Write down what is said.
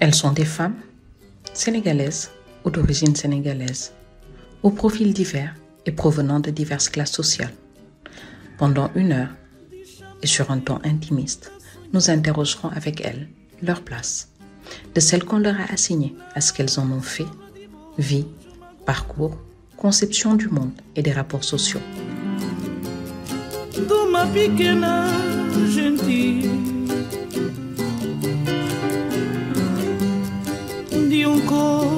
Elles sont des femmes sénégalaises ou d'origine sénégalaise, aux profils divers et provenant de diverses classes sociales. Pendant une heure, et sur un ton intimiste, nous interrogerons avec elles leur place, de celle qu'on leur a assignée à ce qu'elles en ont fait, vie, parcours, conception du monde et des rapports sociaux. 过。